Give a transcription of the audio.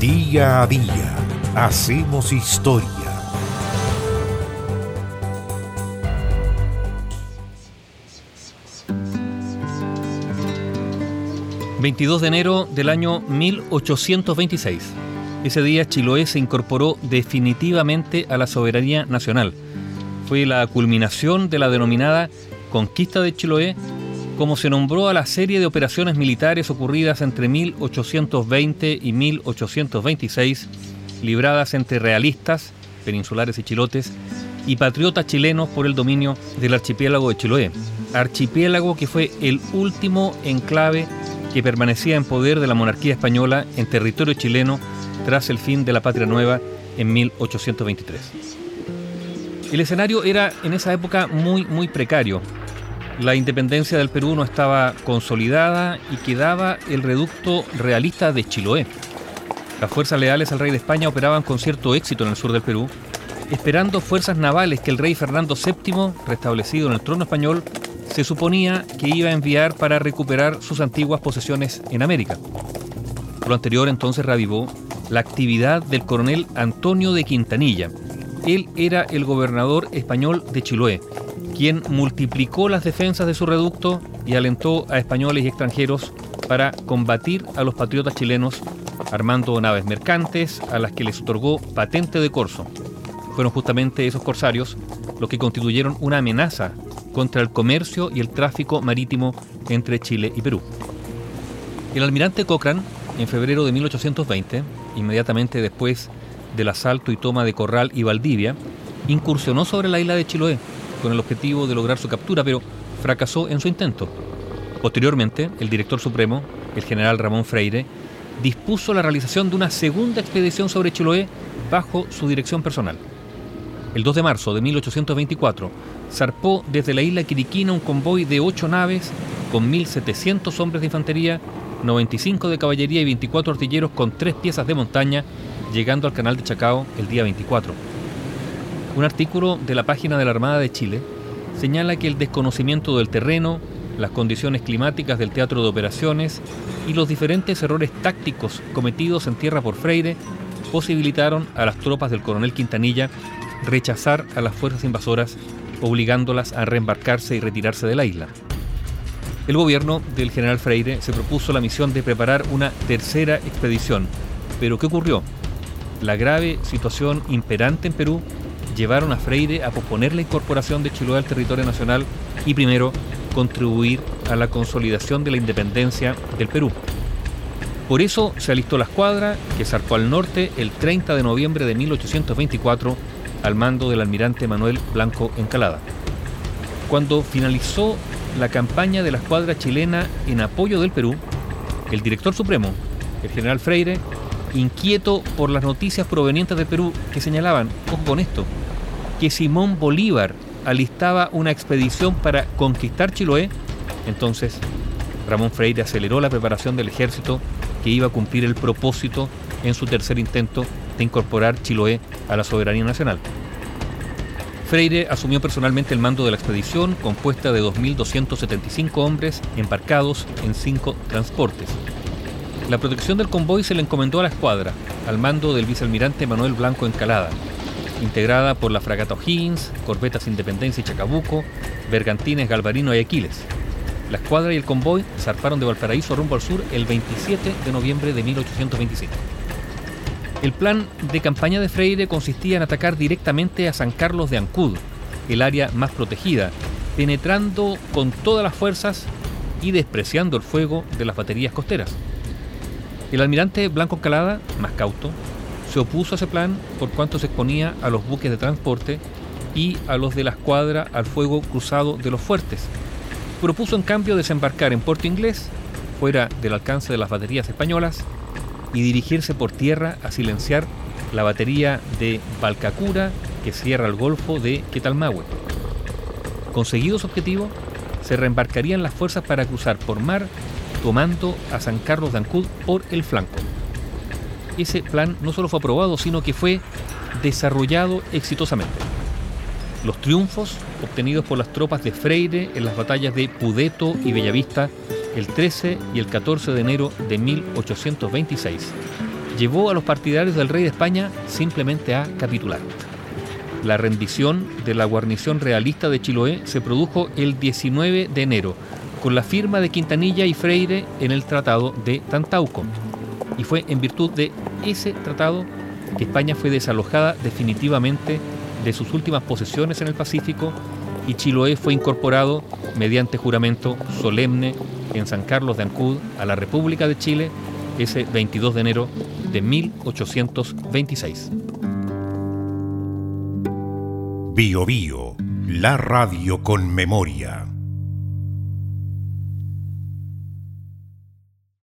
Día a día hacemos historia. ...22 de enero del año 1826... ...ese día Chiloé se incorporó definitivamente a la soberanía nacional... ...fue la culminación de la denominada Conquista de Chiloé como se nombró a la serie de operaciones militares ocurridas entre 1820 y 1826, libradas entre realistas, peninsulares y chilotes, y patriotas chilenos por el dominio del archipiélago de Chiloé, archipiélago que fue el último enclave que permanecía en poder de la monarquía española en territorio chileno tras el fin de la Patria Nueva en 1823. El escenario era en esa época muy muy precario, la independencia del Perú no estaba consolidada y quedaba el reducto realista de Chiloé. Las fuerzas leales al rey de España operaban con cierto éxito en el sur del Perú, esperando fuerzas navales que el rey Fernando VII, restablecido en el trono español, se suponía que iba a enviar para recuperar sus antiguas posesiones en América. Lo anterior entonces reavivó la actividad del coronel Antonio de Quintanilla. Él era el gobernador español de Chiloé quien multiplicó las defensas de su reducto y alentó a españoles y extranjeros para combatir a los patriotas chilenos armando naves mercantes a las que les otorgó patente de corso. Fueron justamente esos corsarios los que constituyeron una amenaza contra el comercio y el tráfico marítimo entre Chile y Perú. El almirante Cochrane, en febrero de 1820, inmediatamente después del asalto y toma de Corral y Valdivia, incursionó sobre la isla de Chiloé con el objetivo de lograr su captura, pero fracasó en su intento. Posteriormente, el director supremo, el general Ramón Freire, dispuso la realización de una segunda expedición sobre Chiloé bajo su dirección personal. El 2 de marzo de 1824 zarpó desde la isla Quiriquina un convoy de ocho naves con 1.700 hombres de infantería, 95 de caballería y 24 artilleros con tres piezas de montaña, llegando al canal de Chacao el día 24. Un artículo de la página de la Armada de Chile señala que el desconocimiento del terreno, las condiciones climáticas del teatro de operaciones y los diferentes errores tácticos cometidos en tierra por Freire posibilitaron a las tropas del coronel Quintanilla rechazar a las fuerzas invasoras, obligándolas a reembarcarse y retirarse de la isla. El gobierno del general Freire se propuso la misión de preparar una tercera expedición. Pero ¿qué ocurrió? La grave situación imperante en Perú llevaron a Freire a posponer la incorporación de Chiloé al territorio nacional y primero contribuir a la consolidación de la independencia del Perú. Por eso se alistó la escuadra que zarpó al norte el 30 de noviembre de 1824 al mando del almirante Manuel Blanco Encalada. Cuando finalizó la campaña de la escuadra chilena en apoyo del Perú, el director supremo, el general Freire, inquieto por las noticias provenientes de Perú que señalaban, ojo con esto, que Simón Bolívar alistaba una expedición para conquistar Chiloé, entonces Ramón Freire aceleró la preparación del ejército que iba a cumplir el propósito en su tercer intento de incorporar Chiloé a la soberanía nacional. Freire asumió personalmente el mando de la expedición, compuesta de 2.275 hombres embarcados en cinco transportes. La protección del convoy se le encomendó a la escuadra, al mando del vicealmirante Manuel Blanco Encalada, integrada por la fragata O'Higgins, corbetas Independencia y Chacabuco, bergantines Galvarino y Aquiles. La escuadra y el convoy zarparon de Valparaíso rumbo al sur el 27 de noviembre de 1825. El plan de campaña de Freire consistía en atacar directamente a San Carlos de Ancud, el área más protegida, penetrando con todas las fuerzas y despreciando el fuego de las baterías costeras. El almirante Blanco Calada, más cauto, se opuso a ese plan por cuanto se exponía a los buques de transporte y a los de la escuadra al fuego cruzado de los fuertes. Propuso en cambio desembarcar en Puerto Inglés, fuera del alcance de las baterías españolas, y dirigirse por tierra a silenciar la batería de Balcacura que cierra el golfo de Quetalmahue. Conseguido su objetivo, se reembarcarían las fuerzas para cruzar por mar, tomando a San Carlos de Ancud por el flanco ese plan no solo fue aprobado, sino que fue desarrollado exitosamente. Los triunfos obtenidos por las tropas de Freire en las batallas de Pudeto y Bellavista el 13 y el 14 de enero de 1826 llevó a los partidarios del rey de España simplemente a capitular. La rendición de la guarnición realista de Chiloé se produjo el 19 de enero, con la firma de Quintanilla y Freire en el Tratado de Tantauco. Y fue en virtud de ese tratado que España fue desalojada definitivamente de sus últimas posesiones en el Pacífico y Chiloé fue incorporado mediante juramento solemne en San Carlos de Ancud a la República de Chile ese 22 de enero de 1826. Bio Bio, la radio con memoria.